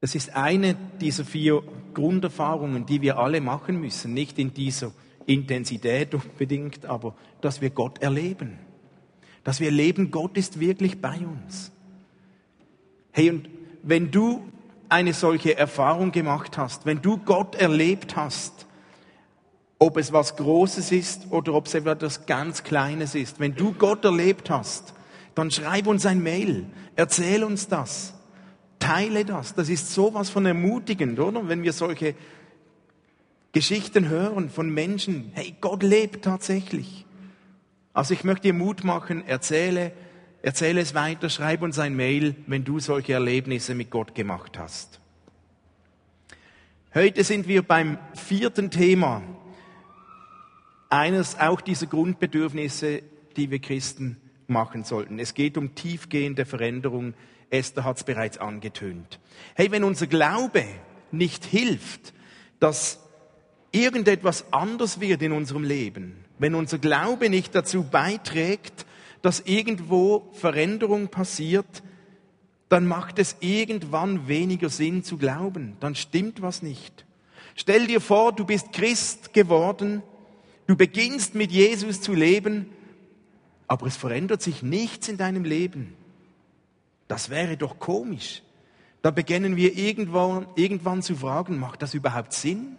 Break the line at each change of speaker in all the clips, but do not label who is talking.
Das ist eine dieser vier Grunderfahrungen, die wir alle machen müssen. Nicht in dieser Intensität unbedingt, aber dass wir Gott erleben. Dass wir leben, Gott ist wirklich bei uns. Hey, und wenn du eine solche Erfahrung gemacht hast, wenn du Gott erlebt hast, ob es was Großes ist oder ob es etwas ganz Kleines ist, wenn du Gott erlebt hast, dann schreib uns ein Mail, erzähl uns das, teile das. Das ist sowas von ermutigend, oder? Wenn wir solche Geschichten hören von Menschen, hey, Gott lebt tatsächlich. Also ich möchte dir Mut machen, erzähle, erzähle es weiter, schreib uns ein Mail, wenn du solche Erlebnisse mit Gott gemacht hast. Heute sind wir beim vierten Thema, eines auch dieser Grundbedürfnisse, die wir Christen machen sollten. Es geht um tiefgehende Veränderung. Esther hat es bereits angetönt. Hey, wenn unser Glaube nicht hilft, dass irgendetwas anders wird in unserem Leben, wenn unser Glaube nicht dazu beiträgt, dass irgendwo Veränderung passiert, dann macht es irgendwann weniger Sinn zu glauben. Dann stimmt was nicht. Stell dir vor, du bist Christ geworden, du beginnst mit Jesus zu leben, aber es verändert sich nichts in deinem Leben. Das wäre doch komisch. Da beginnen wir irgendwann, irgendwann zu fragen, macht das überhaupt Sinn?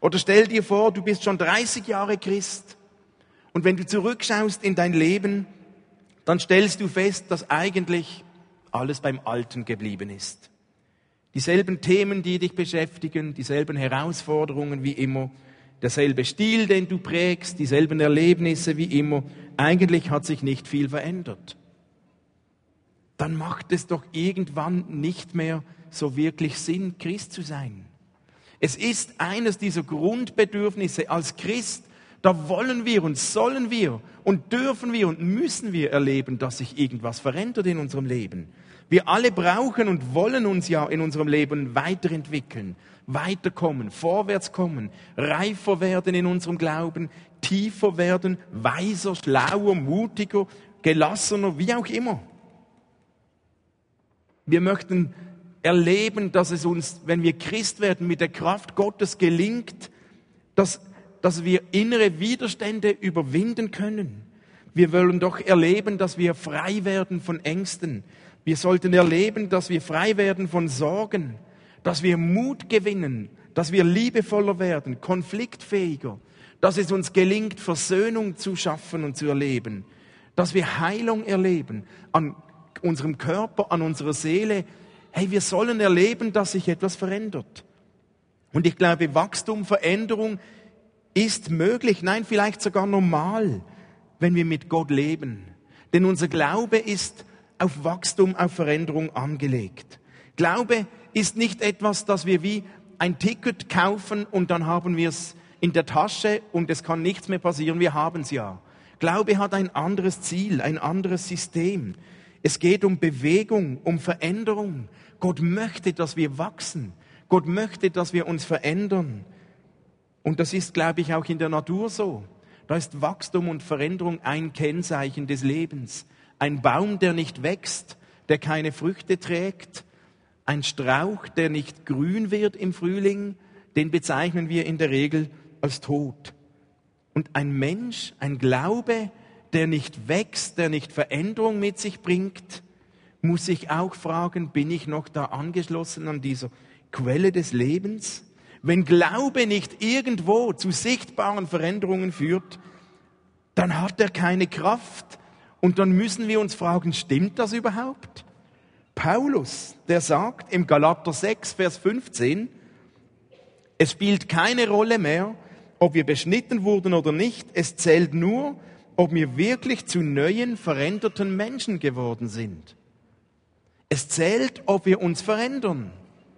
Oder stell dir vor, du bist schon 30 Jahre Christ und wenn du zurückschaust in dein Leben, dann stellst du fest, dass eigentlich alles beim Alten geblieben ist. Dieselben Themen, die dich beschäftigen, dieselben Herausforderungen wie immer, derselbe Stil, den du prägst, dieselben Erlebnisse wie immer. Eigentlich hat sich nicht viel verändert. Dann macht es doch irgendwann nicht mehr so wirklich Sinn, Christ zu sein. Es ist eines dieser Grundbedürfnisse als Christ, da wollen wir und sollen wir und dürfen wir und müssen wir erleben, dass sich irgendwas verändert in unserem Leben. Wir alle brauchen und wollen uns ja in unserem Leben weiterentwickeln, weiterkommen, vorwärts kommen, reifer werden in unserem Glauben, tiefer werden, weiser, schlauer, mutiger, gelassener, wie auch immer. Wir möchten erleben, dass es uns, wenn wir Christ werden, mit der Kraft Gottes gelingt, dass, dass wir innere Widerstände überwinden können. Wir wollen doch erleben, dass wir frei werden von Ängsten. Wir sollten erleben, dass wir frei werden von Sorgen, dass wir Mut gewinnen, dass wir liebevoller werden, konfliktfähiger, dass es uns gelingt, Versöhnung zu schaffen und zu erleben, dass wir Heilung erleben an unserem Körper, an unserer Seele, hey, wir sollen erleben, dass sich etwas verändert. Und ich glaube, Wachstum, Veränderung ist möglich, nein, vielleicht sogar normal, wenn wir mit Gott leben. Denn unser Glaube ist auf Wachstum, auf Veränderung angelegt. Glaube ist nicht etwas, das wir wie ein Ticket kaufen und dann haben wir es in der Tasche und es kann nichts mehr passieren, wir haben es ja. Glaube hat ein anderes Ziel, ein anderes System. Es geht um Bewegung, um Veränderung. Gott möchte, dass wir wachsen. Gott möchte, dass wir uns verändern. Und das ist, glaube ich, auch in der Natur so. Da ist Wachstum und Veränderung ein Kennzeichen des Lebens. Ein Baum, der nicht wächst, der keine Früchte trägt, ein Strauch, der nicht grün wird im Frühling, den bezeichnen wir in der Regel als tot. Und ein Mensch, ein Glaube, der nicht wächst, der nicht Veränderung mit sich bringt, muss sich auch fragen, bin ich noch da angeschlossen an dieser Quelle des Lebens? Wenn Glaube nicht irgendwo zu sichtbaren Veränderungen führt, dann hat er keine Kraft. Und dann müssen wir uns fragen, stimmt das überhaupt? Paulus, der sagt im Galater 6, Vers 15, es spielt keine Rolle mehr, ob wir beschnitten wurden oder nicht. Es zählt nur, ob wir wirklich zu neuen, veränderten Menschen geworden sind. Es zählt, ob wir uns verändern,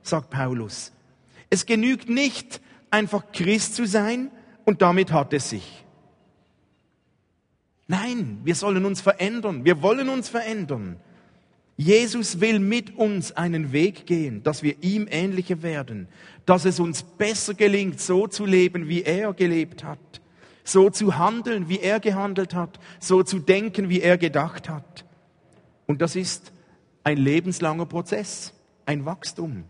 sagt Paulus. Es genügt nicht, einfach Christ zu sein und damit hat es sich. Nein, wir sollen uns verändern. Wir wollen uns verändern. Jesus will mit uns einen Weg gehen, dass wir ihm ähnlicher werden, dass es uns besser gelingt, so zu leben, wie er gelebt hat, so zu handeln, wie er gehandelt hat, so zu denken, wie er gedacht hat. Und das ist ein lebenslanger Prozess. ein Wachstum,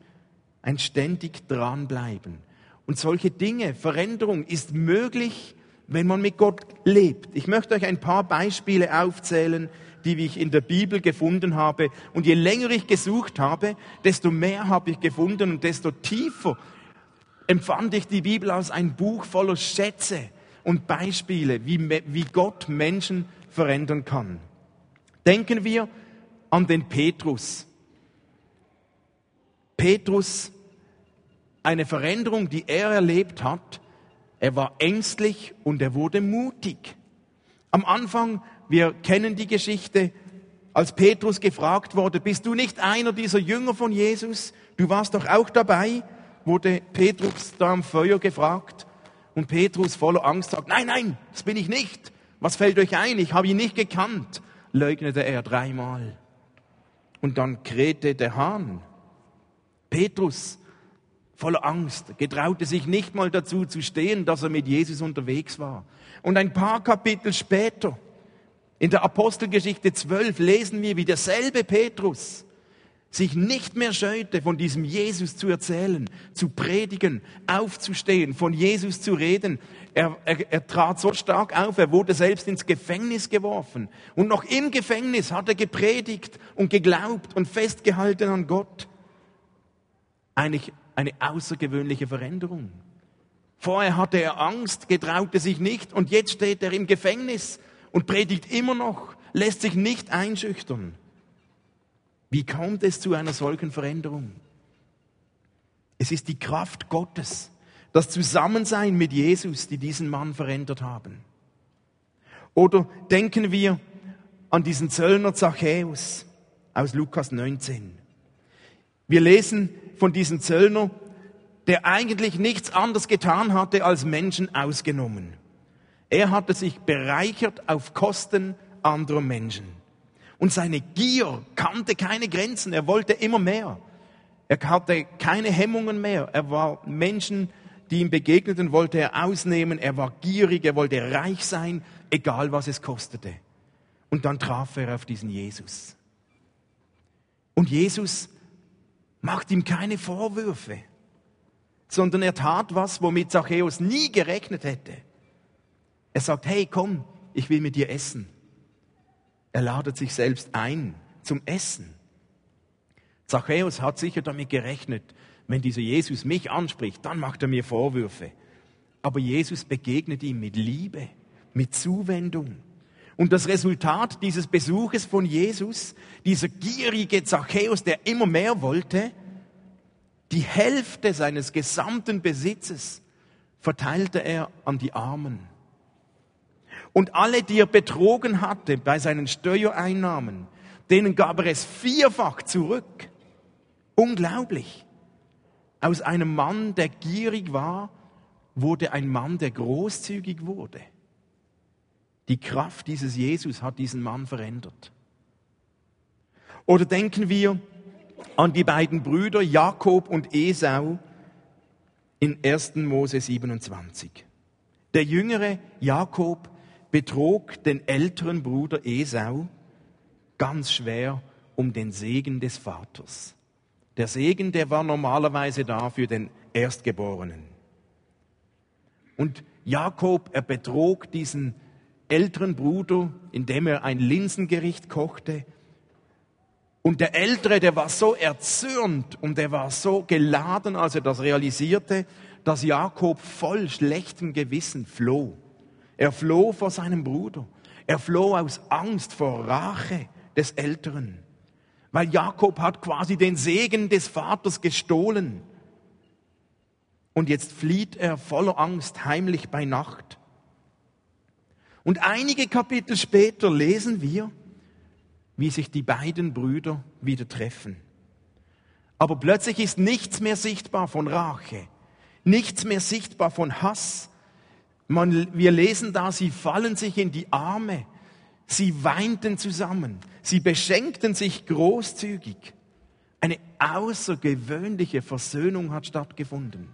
ein ständig dranbleiben. Und solche Dinge, Veränderung ist möglich, wenn man mit Gott lebt. Ich möchte euch ein paar Beispiele aufzählen, die ich in der Bibel gefunden habe. Und je länger ich gesucht habe, desto mehr habe ich gefunden und desto tiefer empfand ich die Bibel als ein Buch voller Schätze und Beispiele, wie, wie Gott Menschen verändern kann. Denken wir an den Petrus. Petrus, eine Veränderung, die er erlebt hat, er war ängstlich und er wurde mutig. Am Anfang, wir kennen die Geschichte, als Petrus gefragt wurde, bist du nicht einer dieser Jünger von Jesus? Du warst doch auch dabei, wurde Petrus da am Feuer gefragt. Und Petrus voller Angst sagt, nein, nein, das bin ich nicht. Was fällt euch ein? Ich habe ihn nicht gekannt, leugnete er dreimal. Und dann krähte der Hahn. Petrus, voller Angst, getraute sich nicht mal dazu zu stehen, dass er mit Jesus unterwegs war. Und ein paar Kapitel später, in der Apostelgeschichte 12, lesen wir, wie derselbe Petrus sich nicht mehr scheute, von diesem Jesus zu erzählen, zu predigen, aufzustehen, von Jesus zu reden. Er, er, er trat so stark auf, er wurde selbst ins Gefängnis geworfen. Und noch im Gefängnis hat er gepredigt und geglaubt und festgehalten an Gott. Eigentlich eine außergewöhnliche Veränderung. Vorher hatte er Angst, getraute sich nicht und jetzt steht er im Gefängnis und predigt immer noch, lässt sich nicht einschüchtern. Wie kommt es zu einer solchen Veränderung? Es ist die Kraft Gottes, das Zusammensein mit Jesus, die diesen Mann verändert haben. Oder denken wir an diesen Zöllner Zachäus aus Lukas 19. Wir lesen von diesem Zöllner, der eigentlich nichts anderes getan hatte, als Menschen ausgenommen. Er hatte sich bereichert auf Kosten anderer Menschen. Und seine Gier kannte keine Grenzen. Er wollte immer mehr. Er hatte keine Hemmungen mehr. Er war Menschen, die ihm begegneten, wollte er ausnehmen. Er war gierig, er wollte reich sein, egal was es kostete. Und dann traf er auf diesen Jesus. Und Jesus macht ihm keine Vorwürfe, sondern er tat was, womit Zachäus nie gerechnet hätte. Er sagt, hey, komm, ich will mit dir essen. Er ladet sich selbst ein zum Essen. Zachäus hat sicher damit gerechnet, wenn dieser Jesus mich anspricht, dann macht er mir Vorwürfe. Aber Jesus begegnet ihm mit Liebe, mit Zuwendung. Und das Resultat dieses Besuches von Jesus, dieser gierige Zachäus, der immer mehr wollte, die Hälfte seines gesamten Besitzes verteilte er an die Armen. Und alle, die er betrogen hatte bei seinen Steuereinnahmen, denen gab er es vierfach zurück. Unglaublich. Aus einem Mann, der gierig war, wurde ein Mann, der großzügig wurde. Die Kraft dieses Jesus hat diesen Mann verändert. Oder denken wir an die beiden Brüder Jakob und Esau in 1. Mose 27. Der jüngere Jakob betrog den älteren Bruder Esau ganz schwer um den Segen des Vaters. Der Segen, der war normalerweise da für den Erstgeborenen. Und Jakob, er betrog diesen älteren Bruder, indem er ein Linsengericht kochte. Und der Ältere, der war so erzürnt und er war so geladen, als er das realisierte, dass Jakob voll schlechtem Gewissen floh. Er floh vor seinem Bruder. Er floh aus Angst vor Rache des Älteren. Weil Jakob hat quasi den Segen des Vaters gestohlen. Und jetzt flieht er voller Angst heimlich bei Nacht. Und einige Kapitel später lesen wir, wie sich die beiden Brüder wieder treffen. Aber plötzlich ist nichts mehr sichtbar von Rache, nichts mehr sichtbar von Hass, man, wir lesen da, sie fallen sich in die Arme, sie weinten zusammen, sie beschenkten sich großzügig. Eine außergewöhnliche Versöhnung hat stattgefunden.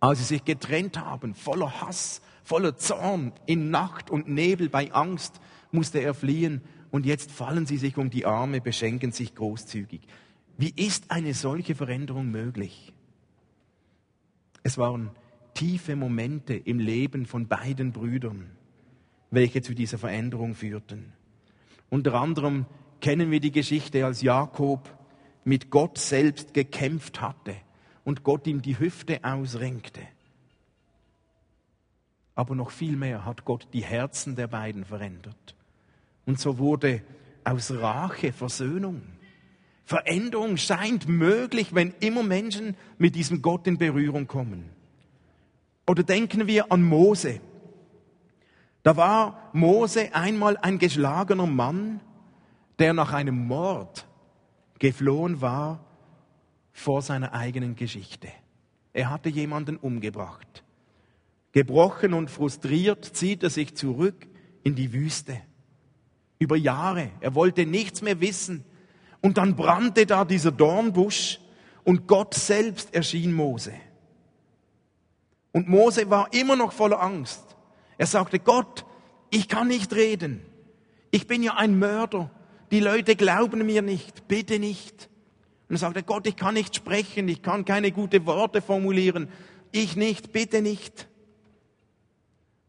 Als sie sich getrennt haben, voller Hass, voller Zorn, in Nacht und Nebel, bei Angst, musste er fliehen und jetzt fallen sie sich um die Arme, beschenken sich großzügig. Wie ist eine solche Veränderung möglich? Es waren tiefe Momente im Leben von beiden Brüdern, welche zu dieser Veränderung führten. Unter anderem kennen wir die Geschichte, als Jakob mit Gott selbst gekämpft hatte und Gott ihm die Hüfte ausrenkte. Aber noch viel mehr hat Gott die Herzen der beiden verändert. Und so wurde aus Rache Versöhnung. Veränderung scheint möglich, wenn immer Menschen mit diesem Gott in Berührung kommen. Oder denken wir an Mose. Da war Mose einmal ein geschlagener Mann, der nach einem Mord geflohen war vor seiner eigenen Geschichte. Er hatte jemanden umgebracht. Gebrochen und frustriert zieht er sich zurück in die Wüste. Über Jahre. Er wollte nichts mehr wissen. Und dann brannte da dieser Dornbusch und Gott selbst erschien Mose. Und Mose war immer noch voller Angst. Er sagte, Gott, ich kann nicht reden. Ich bin ja ein Mörder. Die Leute glauben mir nicht. Bitte nicht. Und er sagte, Gott, ich kann nicht sprechen. Ich kann keine guten Worte formulieren. Ich nicht. Bitte nicht.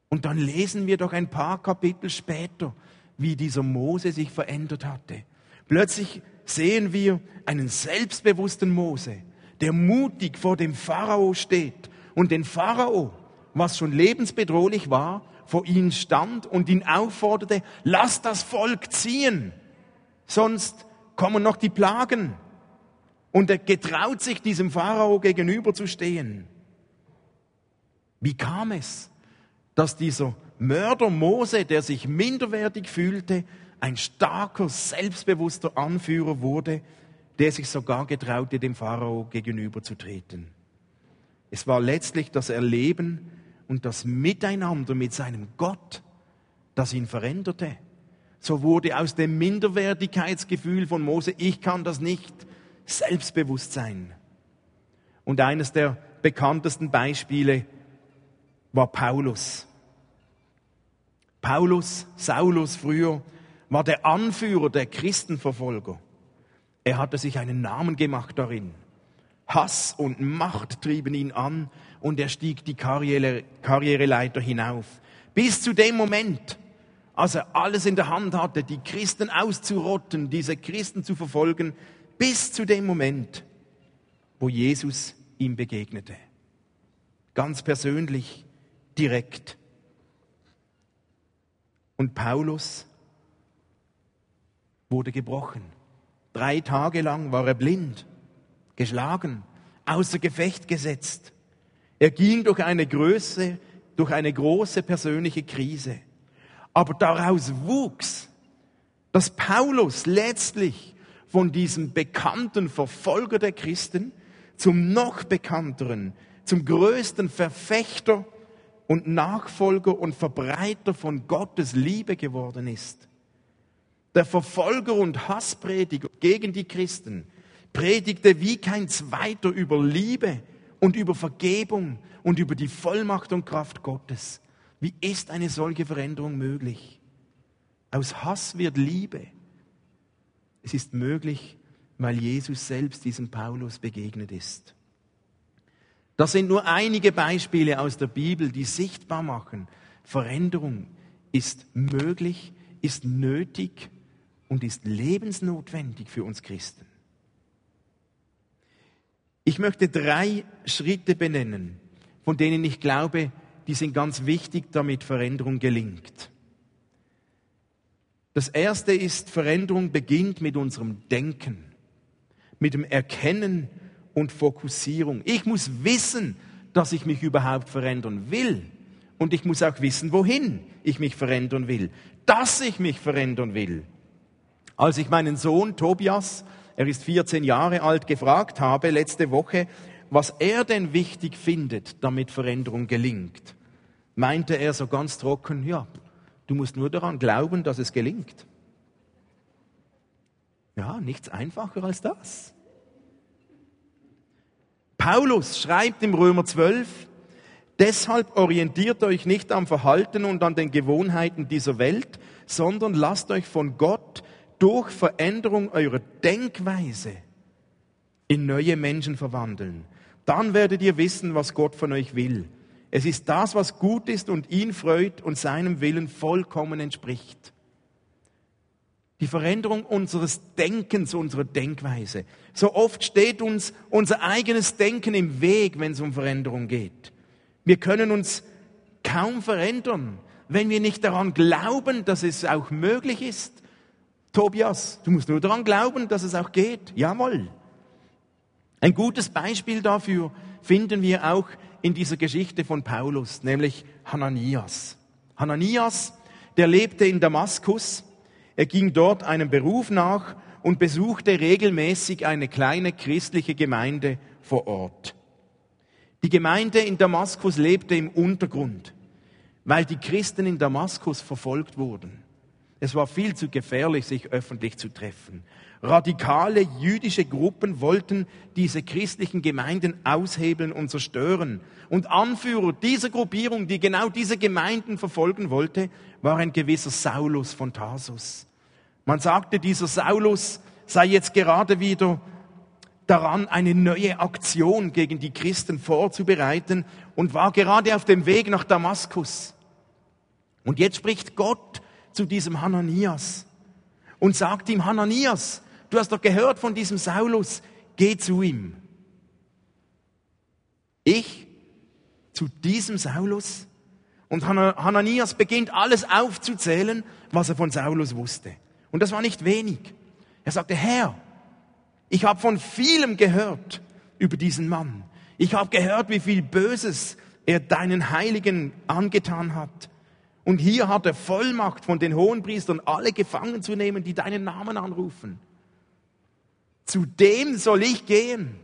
Und dann lesen wir doch ein paar Kapitel später, wie dieser Mose sich verändert hatte. Plötzlich sehen wir einen selbstbewussten Mose, der mutig vor dem Pharao steht und den Pharao, was schon lebensbedrohlich war, vor ihn stand und ihn aufforderte, lass das Volk ziehen, sonst kommen noch die Plagen. Und er getraut sich, diesem Pharao gegenüberzustehen. Wie kam es, dass dieser Mörder Mose, der sich minderwertig fühlte, ein starker, selbstbewusster Anführer wurde, der sich sogar getraute, dem Pharao gegenüberzutreten. Es war letztlich das Erleben und das Miteinander mit seinem Gott, das ihn veränderte. So wurde aus dem Minderwertigkeitsgefühl von Mose, ich kann das nicht, Selbstbewusstsein. Und eines der bekanntesten Beispiele war Paulus. Paulus, Saulus früher, war der Anführer der Christenverfolger. Er hatte sich einen Namen gemacht darin. Hass und Macht trieben ihn an und er stieg die Karriere, Karriereleiter hinauf. Bis zu dem Moment, als er alles in der Hand hatte, die Christen auszurotten, diese Christen zu verfolgen, bis zu dem Moment, wo Jesus ihm begegnete. Ganz persönlich, direkt. Und Paulus wurde gebrochen. Drei Tage lang war er blind, geschlagen, außer Gefecht gesetzt. Er ging durch eine Größe, durch eine große persönliche Krise. Aber daraus wuchs, dass Paulus letztlich von diesem bekannten Verfolger der Christen zum noch bekannteren, zum größten Verfechter und Nachfolger und Verbreiter von Gottes Liebe geworden ist. Der Verfolger und Hassprediger gegen die Christen predigte wie kein zweiter über Liebe und über Vergebung und über die Vollmacht und Kraft Gottes. Wie ist eine solche Veränderung möglich? Aus Hass wird Liebe. Es ist möglich, weil Jesus selbst diesem Paulus begegnet ist. Das sind nur einige Beispiele aus der Bibel, die sichtbar machen, Veränderung ist möglich, ist nötig und ist lebensnotwendig für uns Christen. Ich möchte drei Schritte benennen, von denen ich glaube, die sind ganz wichtig, damit Veränderung gelingt. Das erste ist, Veränderung beginnt mit unserem Denken, mit dem Erkennen und Fokussierung. Ich muss wissen, dass ich mich überhaupt verändern will. Und ich muss auch wissen, wohin ich mich verändern will. Dass ich mich verändern will. Als ich meinen Sohn Tobias, er ist 14 Jahre alt, gefragt habe letzte Woche, was er denn wichtig findet, damit Veränderung gelingt, meinte er so ganz trocken, ja, du musst nur daran glauben, dass es gelingt. Ja, nichts einfacher als das. Paulus schreibt im Römer 12, deshalb orientiert euch nicht am Verhalten und an den Gewohnheiten dieser Welt, sondern lasst euch von Gott durch Veränderung eurer Denkweise in neue Menschen verwandeln. Dann werdet ihr wissen, was Gott von euch will. Es ist das, was gut ist und ihn freut und seinem Willen vollkommen entspricht. Die Veränderung unseres Denkens, unserer Denkweise. So oft steht uns unser eigenes Denken im Weg, wenn es um Veränderung geht. Wir können uns kaum verändern, wenn wir nicht daran glauben, dass es auch möglich ist. Tobias, du musst nur daran glauben, dass es auch geht. Jawohl. Ein gutes Beispiel dafür finden wir auch in dieser Geschichte von Paulus, nämlich Hananias. Hananias, der lebte in Damaskus, er ging dort einem Beruf nach und besuchte regelmäßig eine kleine christliche Gemeinde vor Ort. Die Gemeinde in Damaskus lebte im Untergrund, weil die Christen in Damaskus verfolgt wurden. Es war viel zu gefährlich, sich öffentlich zu treffen. Radikale jüdische Gruppen wollten diese christlichen Gemeinden aushebeln und zerstören. Und Anführer dieser Gruppierung, die genau diese Gemeinden verfolgen wollte, war ein gewisser Saulus von Tarsus. Man sagte, dieser Saulus sei jetzt gerade wieder daran, eine neue Aktion gegen die Christen vorzubereiten und war gerade auf dem Weg nach Damaskus. Und jetzt spricht Gott zu diesem Hananias und sagt ihm, Hananias, du hast doch gehört von diesem Saulus, geh zu ihm. Ich zu diesem Saulus? Und Hananias beginnt alles aufzuzählen, was er von Saulus wusste. Und das war nicht wenig. Er sagte, Herr, ich habe von vielem gehört über diesen Mann. Ich habe gehört, wie viel Böses er deinen Heiligen angetan hat. Und hier hat er Vollmacht von den Hohenpriestern, alle gefangen zu nehmen, die deinen Namen anrufen. Zu dem soll ich gehen.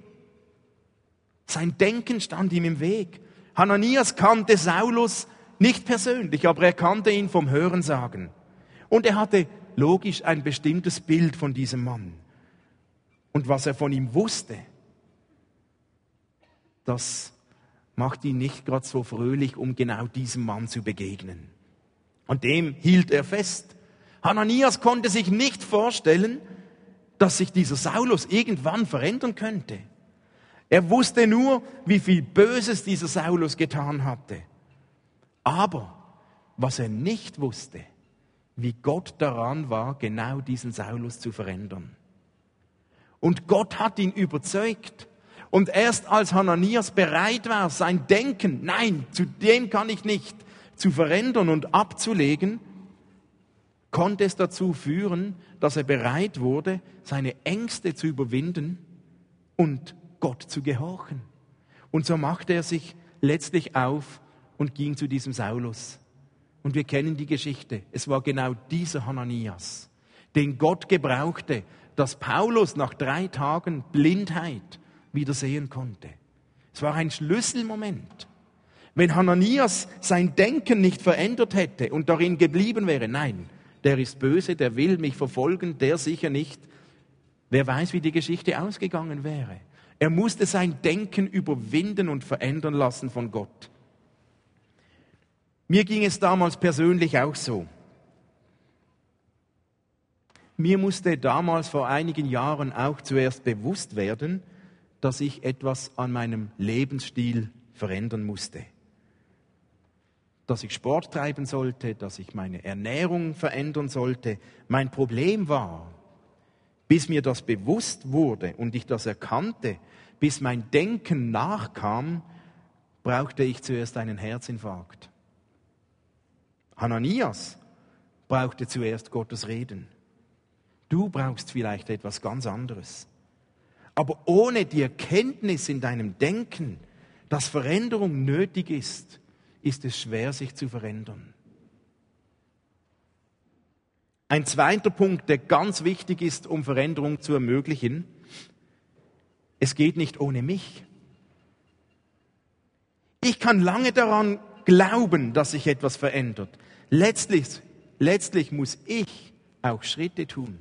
Sein Denken stand ihm im Weg. Hananias kannte Saulus nicht persönlich, aber er kannte ihn vom Hörensagen. Und er hatte logisch ein bestimmtes Bild von diesem Mann. Und was er von ihm wusste, das macht ihn nicht gerade so fröhlich, um genau diesem Mann zu begegnen. Und dem hielt er fest. Hananias konnte sich nicht vorstellen, dass sich dieser Saulus irgendwann verändern könnte. Er wusste nur, wie viel Böses dieser Saulus getan hatte. Aber was er nicht wusste, wie Gott daran war, genau diesen Saulus zu verändern. Und Gott hat ihn überzeugt. Und erst als Hananias bereit war, sein Denken, nein, zu dem kann ich nicht, zu verändern und abzulegen, konnte es dazu führen, dass er bereit wurde, seine Ängste zu überwinden und Gott zu gehorchen. Und so machte er sich letztlich auf und ging zu diesem Saulus. Und wir kennen die Geschichte. Es war genau dieser Hananias, den Gott gebrauchte, dass Paulus nach drei Tagen Blindheit wieder sehen konnte. Es war ein Schlüsselmoment. Wenn Hananias sein Denken nicht verändert hätte und darin geblieben wäre, nein, der ist böse, der will mich verfolgen, der sicher nicht, wer weiß, wie die Geschichte ausgegangen wäre. Er musste sein Denken überwinden und verändern lassen von Gott. Mir ging es damals persönlich auch so. Mir musste damals vor einigen Jahren auch zuerst bewusst werden, dass ich etwas an meinem Lebensstil verändern musste dass ich Sport treiben sollte, dass ich meine Ernährung verändern sollte. Mein Problem war, bis mir das bewusst wurde und ich das erkannte, bis mein Denken nachkam, brauchte ich zuerst einen Herzinfarkt. Hananias brauchte zuerst Gottes Reden. Du brauchst vielleicht etwas ganz anderes. Aber ohne die Erkenntnis in deinem Denken, dass Veränderung nötig ist, ist es schwer, sich zu verändern. Ein zweiter Punkt, der ganz wichtig ist, um Veränderung zu ermöglichen, es geht nicht ohne mich. Ich kann lange daran glauben, dass sich etwas verändert. Letztlich, letztlich muss ich auch Schritte tun.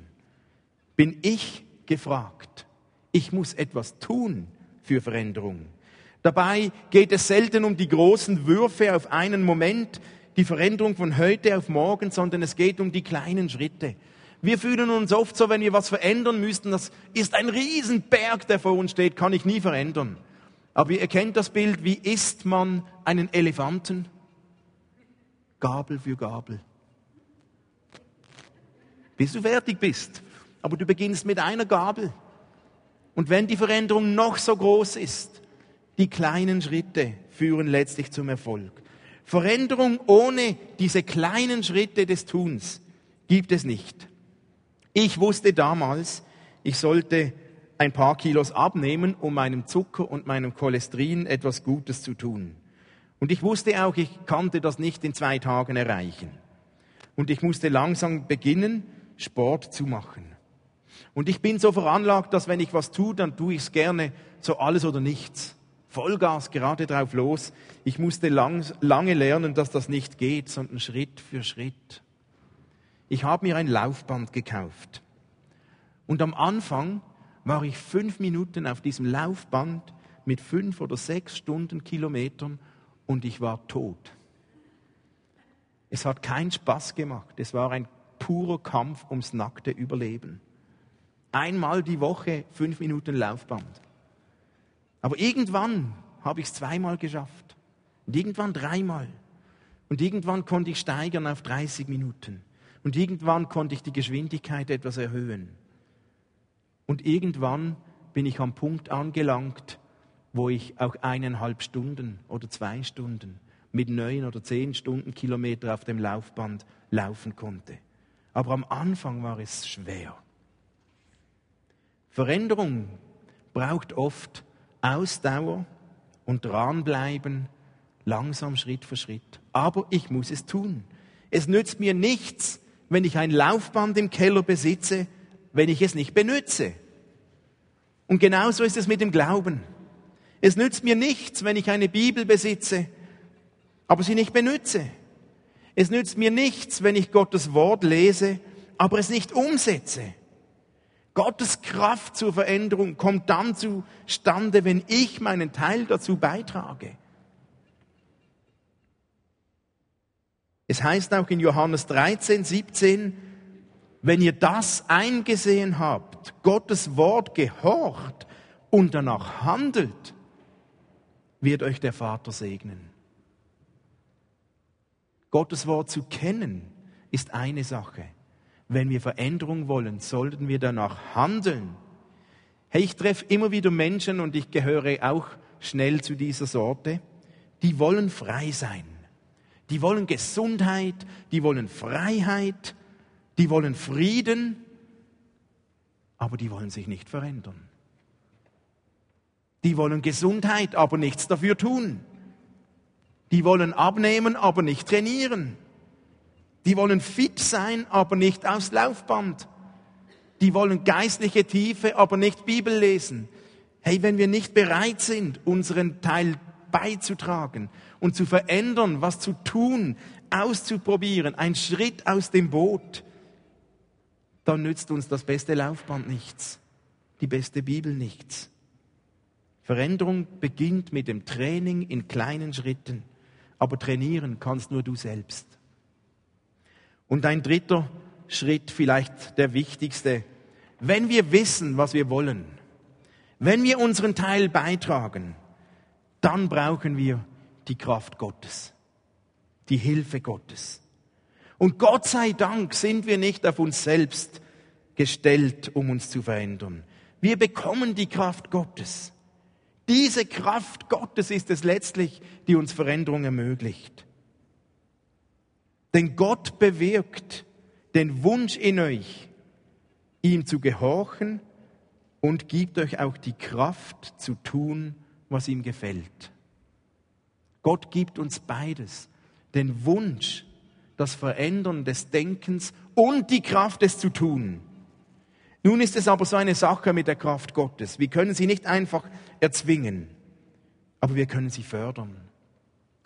Bin ich gefragt. Ich muss etwas tun für Veränderung. Dabei geht es selten um die großen Würfe auf einen Moment, die Veränderung von heute auf morgen, sondern es geht um die kleinen Schritte. Wir fühlen uns oft so, wenn wir was verändern müssten, das ist ein Riesenberg, der vor uns steht, kann ich nie verändern. Aber ihr kennt das Bild, wie isst man einen Elefanten? Gabel für Gabel. Bis du fertig bist. Aber du beginnst mit einer Gabel. Und wenn die Veränderung noch so groß ist, die kleinen Schritte führen letztlich zum Erfolg. Veränderung ohne diese kleinen Schritte des Tuns gibt es nicht. Ich wusste damals, ich sollte ein paar Kilos abnehmen, um meinem Zucker und meinem Cholesterin etwas Gutes zu tun. Und ich wusste auch, ich konnte das nicht in zwei Tagen erreichen. Und ich musste langsam beginnen, Sport zu machen. Und ich bin so veranlagt, dass wenn ich was tue, dann tue ich es gerne so alles oder nichts. Vollgas, gerade drauf los. Ich musste lang, lange lernen, dass das nicht geht, sondern Schritt für Schritt. Ich habe mir ein Laufband gekauft. Und am Anfang war ich fünf Minuten auf diesem Laufband mit fünf oder sechs Stunden Kilometern und ich war tot. Es hat keinen Spaß gemacht. Es war ein purer Kampf ums nackte Überleben. Einmal die Woche fünf Minuten Laufband. Aber irgendwann habe ich es zweimal geschafft. Und irgendwann dreimal. Und irgendwann konnte ich steigern auf 30 Minuten. Und irgendwann konnte ich die Geschwindigkeit etwas erhöhen. Und irgendwann bin ich am Punkt angelangt, wo ich auch eineinhalb Stunden oder zwei Stunden mit neun oder zehn Stundenkilometer auf dem Laufband laufen konnte. Aber am Anfang war es schwer. Veränderung braucht oft Ausdauer und dranbleiben, langsam Schritt für Schritt. Aber ich muss es tun. Es nützt mir nichts, wenn ich ein Laufband im Keller besitze, wenn ich es nicht benütze. Und genauso ist es mit dem Glauben. Es nützt mir nichts, wenn ich eine Bibel besitze, aber sie nicht benütze. Es nützt mir nichts, wenn ich Gottes Wort lese, aber es nicht umsetze. Gottes Kraft zur Veränderung kommt dann zustande, wenn ich meinen Teil dazu beitrage. Es heißt auch in Johannes 13, 17, wenn ihr das eingesehen habt, Gottes Wort gehorcht und danach handelt, wird euch der Vater segnen. Gottes Wort zu kennen ist eine Sache. Wenn wir Veränderung wollen, sollten wir danach handeln. Hey, ich treffe immer wieder Menschen und ich gehöre auch schnell zu dieser Sorte, die wollen frei sein. Die wollen Gesundheit, die wollen Freiheit, die wollen Frieden, aber die wollen sich nicht verändern. Die wollen Gesundheit, aber nichts dafür tun. Die wollen abnehmen, aber nicht trainieren. Die wollen fit sein, aber nicht aufs Laufband. Die wollen geistliche Tiefe, aber nicht Bibel lesen. Hey, wenn wir nicht bereit sind, unseren Teil beizutragen und zu verändern, was zu tun, auszuprobieren, ein Schritt aus dem Boot, dann nützt uns das beste Laufband nichts, die beste Bibel nichts. Veränderung beginnt mit dem Training in kleinen Schritten, aber trainieren kannst nur du selbst. Und ein dritter Schritt, vielleicht der wichtigste, wenn wir wissen, was wir wollen, wenn wir unseren Teil beitragen, dann brauchen wir die Kraft Gottes, die Hilfe Gottes. Und Gott sei Dank sind wir nicht auf uns selbst gestellt, um uns zu verändern. Wir bekommen die Kraft Gottes. Diese Kraft Gottes ist es letztlich, die uns Veränderung ermöglicht. Denn Gott bewirkt den Wunsch in euch, ihm zu gehorchen und gibt euch auch die Kraft zu tun, was ihm gefällt. Gott gibt uns beides. Den Wunsch, das Verändern des Denkens und die Kraft, es zu tun. Nun ist es aber so eine Sache mit der Kraft Gottes. Wir können sie nicht einfach erzwingen, aber wir können sie fördern.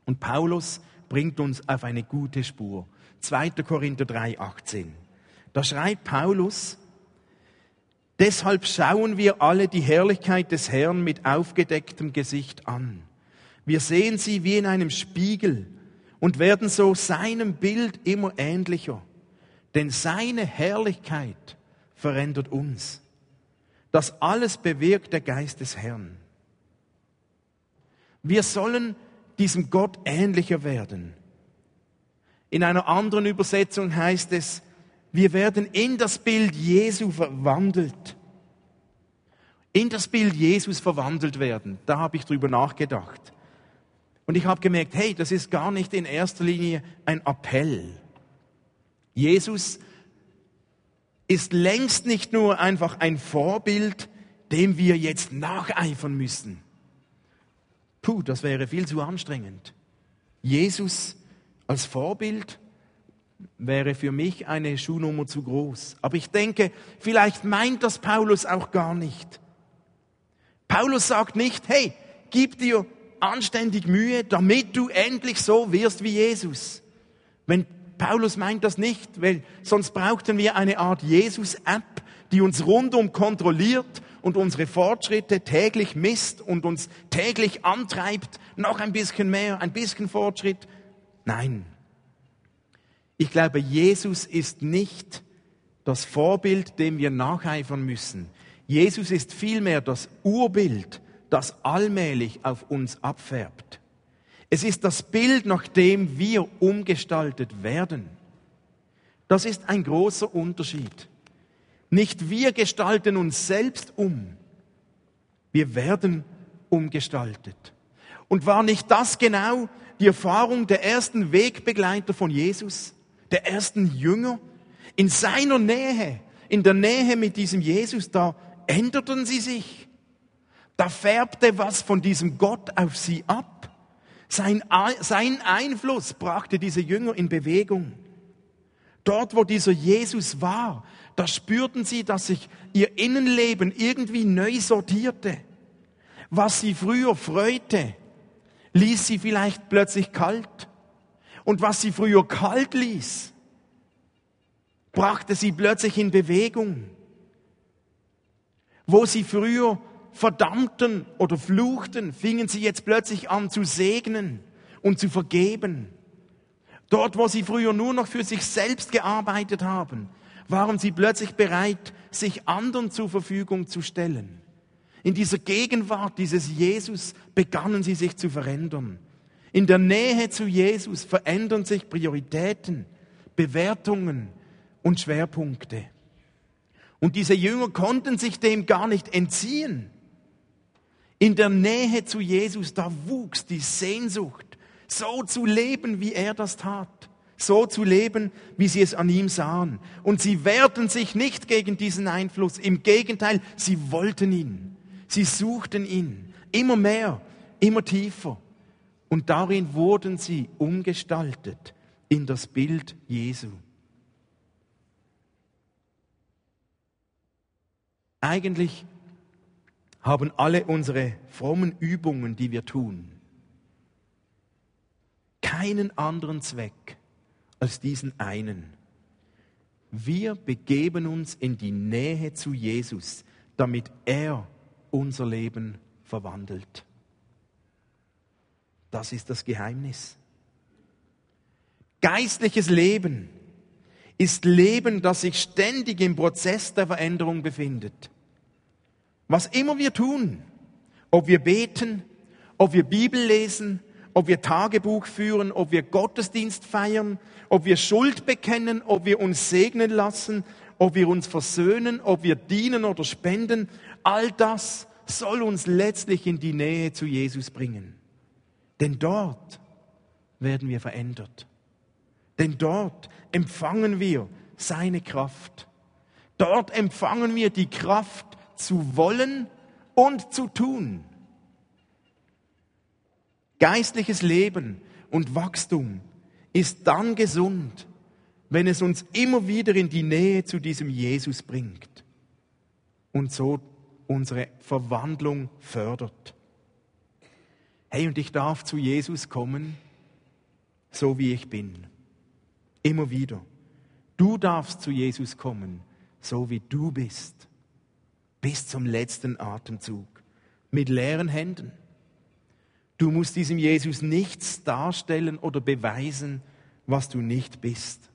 Und Paulus bringt uns auf eine gute Spur. 2. Korinther 3, 18. Da schreibt Paulus, deshalb schauen wir alle die Herrlichkeit des Herrn mit aufgedecktem Gesicht an. Wir sehen sie wie in einem Spiegel und werden so seinem Bild immer ähnlicher. Denn seine Herrlichkeit verändert uns. Das alles bewirkt der Geist des Herrn. Wir sollen diesem Gott ähnlicher werden. In einer anderen Übersetzung heißt es, wir werden in das Bild Jesu verwandelt. In das Bild Jesus verwandelt werden. Da habe ich drüber nachgedacht. Und ich habe gemerkt, hey, das ist gar nicht in erster Linie ein Appell. Jesus ist längst nicht nur einfach ein Vorbild, dem wir jetzt nacheifern müssen. Puh, das wäre viel zu anstrengend. Jesus als Vorbild wäre für mich eine Schuhnummer zu groß. Aber ich denke, vielleicht meint das Paulus auch gar nicht. Paulus sagt nicht, hey, gib dir anständig Mühe, damit du endlich so wirst wie Jesus. Wenn Paulus meint das nicht, weil sonst brauchten wir eine Art Jesus-App, die uns rundum kontrolliert und unsere Fortschritte täglich misst und uns täglich antreibt, noch ein bisschen mehr, ein bisschen Fortschritt. Nein. Ich glaube, Jesus ist nicht das Vorbild, dem wir nacheifern müssen. Jesus ist vielmehr das Urbild, das allmählich auf uns abfärbt. Es ist das Bild, nach dem wir umgestaltet werden. Das ist ein großer Unterschied. Nicht wir gestalten uns selbst um. Wir werden umgestaltet. Und war nicht das genau die Erfahrung der ersten Wegbegleiter von Jesus, der ersten Jünger? In seiner Nähe, in der Nähe mit diesem Jesus, da änderten sie sich. Da färbte was von diesem Gott auf sie ab. Sein, sein Einfluss brachte diese Jünger in Bewegung. Dort, wo dieser Jesus war, da spürten sie, dass sich ihr Innenleben irgendwie neu sortierte. Was sie früher freute, ließ sie vielleicht plötzlich kalt. Und was sie früher kalt ließ, brachte sie plötzlich in Bewegung. Wo sie früher verdammten oder fluchten, fingen sie jetzt plötzlich an zu segnen und zu vergeben. Dort, wo sie früher nur noch für sich selbst gearbeitet haben, waren sie plötzlich bereit, sich anderen zur Verfügung zu stellen. In dieser Gegenwart dieses Jesus begannen sie sich zu verändern. In der Nähe zu Jesus verändern sich Prioritäten, Bewertungen und Schwerpunkte. Und diese Jünger konnten sich dem gar nicht entziehen. In der Nähe zu Jesus, da wuchs die Sehnsucht, so zu leben, wie er das tat. So zu leben, wie sie es an ihm sahen. Und sie wehrten sich nicht gegen diesen Einfluss. Im Gegenteil, sie wollten ihn. Sie suchten ihn. Immer mehr, immer tiefer. Und darin wurden sie umgestaltet in das Bild Jesu. Eigentlich haben alle unsere frommen Übungen, die wir tun, keinen anderen Zweck als diesen einen. Wir begeben uns in die Nähe zu Jesus, damit er unser Leben verwandelt. Das ist das Geheimnis. Geistliches Leben ist Leben, das sich ständig im Prozess der Veränderung befindet. Was immer wir tun, ob wir beten, ob wir Bibel lesen, ob wir Tagebuch führen, ob wir Gottesdienst feiern, ob wir Schuld bekennen, ob wir uns segnen lassen, ob wir uns versöhnen, ob wir dienen oder spenden, all das soll uns letztlich in die Nähe zu Jesus bringen. Denn dort werden wir verändert. Denn dort empfangen wir seine Kraft. Dort empfangen wir die Kraft zu wollen und zu tun. Geistliches Leben und Wachstum ist dann gesund, wenn es uns immer wieder in die Nähe zu diesem Jesus bringt und so unsere Verwandlung fördert. Hey, und ich darf zu Jesus kommen, so wie ich bin. Immer wieder. Du darfst zu Jesus kommen, so wie du bist. Bis zum letzten Atemzug. Mit leeren Händen Du musst diesem Jesus nichts darstellen oder beweisen, was du nicht bist.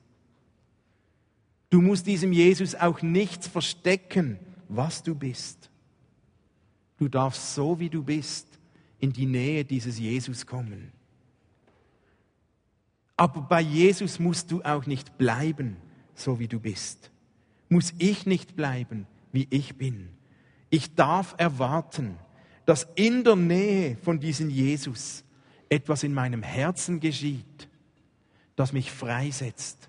Du musst diesem Jesus auch nichts verstecken, was du bist. Du darfst so, wie du bist, in die Nähe dieses Jesus kommen. Aber bei Jesus musst du auch nicht bleiben, so wie du bist. Muss ich nicht bleiben, wie ich bin. Ich darf erwarten, dass in der Nähe von diesem Jesus etwas in meinem Herzen geschieht, das mich freisetzt,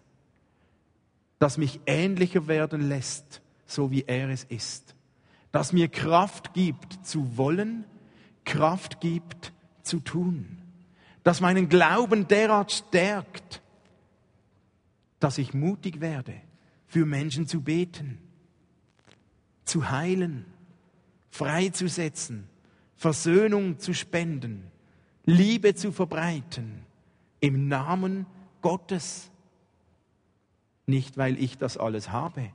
das mich ähnlicher werden lässt, so wie er es ist, das mir Kraft gibt zu wollen, Kraft gibt zu tun, das meinen Glauben derart stärkt, dass ich mutig werde, für Menschen zu beten, zu heilen, freizusetzen, Versöhnung zu spenden, Liebe zu verbreiten im Namen Gottes. Nicht, weil ich das alles habe,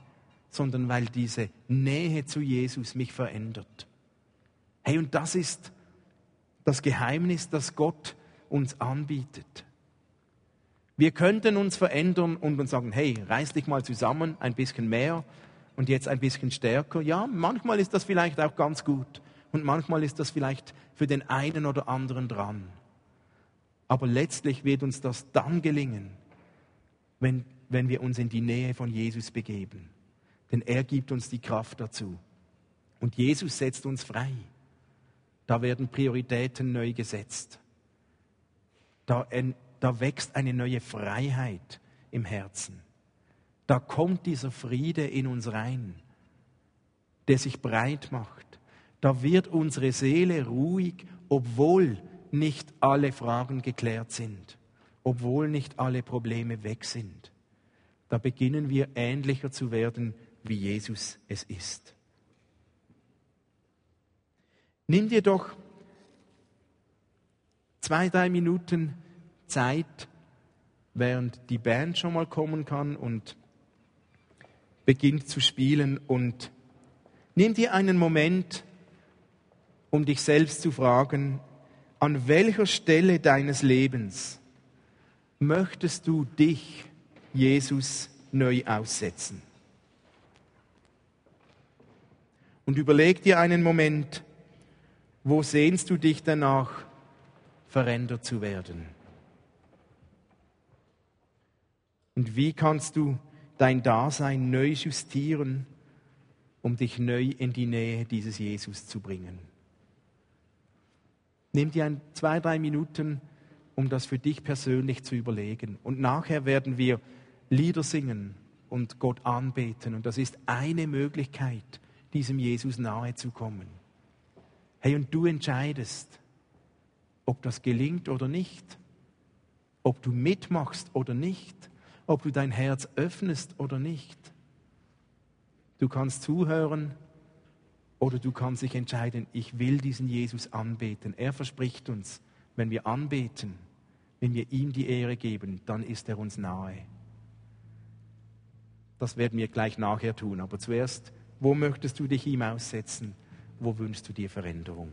sondern weil diese Nähe zu Jesus mich verändert. Hey, und das ist das Geheimnis, das Gott uns anbietet. Wir könnten uns verändern und uns sagen, hey, reiß dich mal zusammen, ein bisschen mehr und jetzt ein bisschen stärker. Ja, manchmal ist das vielleicht auch ganz gut und manchmal ist das vielleicht für den einen oder anderen dran. Aber letztlich wird uns das dann gelingen, wenn, wenn wir uns in die Nähe von Jesus begeben. Denn er gibt uns die Kraft dazu. Und Jesus setzt uns frei. Da werden Prioritäten neu gesetzt. Da, da wächst eine neue Freiheit im Herzen. Da kommt dieser Friede in uns rein, der sich breit macht. Da wird unsere Seele ruhig, obwohl nicht alle Fragen geklärt sind, obwohl nicht alle Probleme weg sind. Da beginnen wir ähnlicher zu werden, wie Jesus es ist. Nimm dir doch zwei, drei Minuten Zeit, während die Band schon mal kommen kann und beginnt zu spielen und nimm dir einen Moment, um dich selbst zu fragen, an welcher Stelle deines Lebens möchtest du dich, Jesus, neu aussetzen? Und überleg dir einen Moment, wo sehnst du dich danach, verändert zu werden? Und wie kannst du dein Dasein neu justieren, um dich neu in die Nähe dieses Jesus zu bringen? Nimm dir ein, zwei, drei Minuten, um das für dich persönlich zu überlegen. Und nachher werden wir Lieder singen und Gott anbeten. Und das ist eine Möglichkeit, diesem Jesus nahe zu kommen. Hey, und du entscheidest, ob das gelingt oder nicht, ob du mitmachst oder nicht, ob du dein Herz öffnest oder nicht. Du kannst zuhören oder du kannst dich entscheiden, ich will diesen Jesus anbeten. Er verspricht uns, wenn wir anbeten, wenn wir ihm die Ehre geben, dann ist er uns nahe. Das werden wir gleich nachher tun. Aber zuerst, wo möchtest du dich ihm aussetzen? Wo wünschst du dir Veränderung?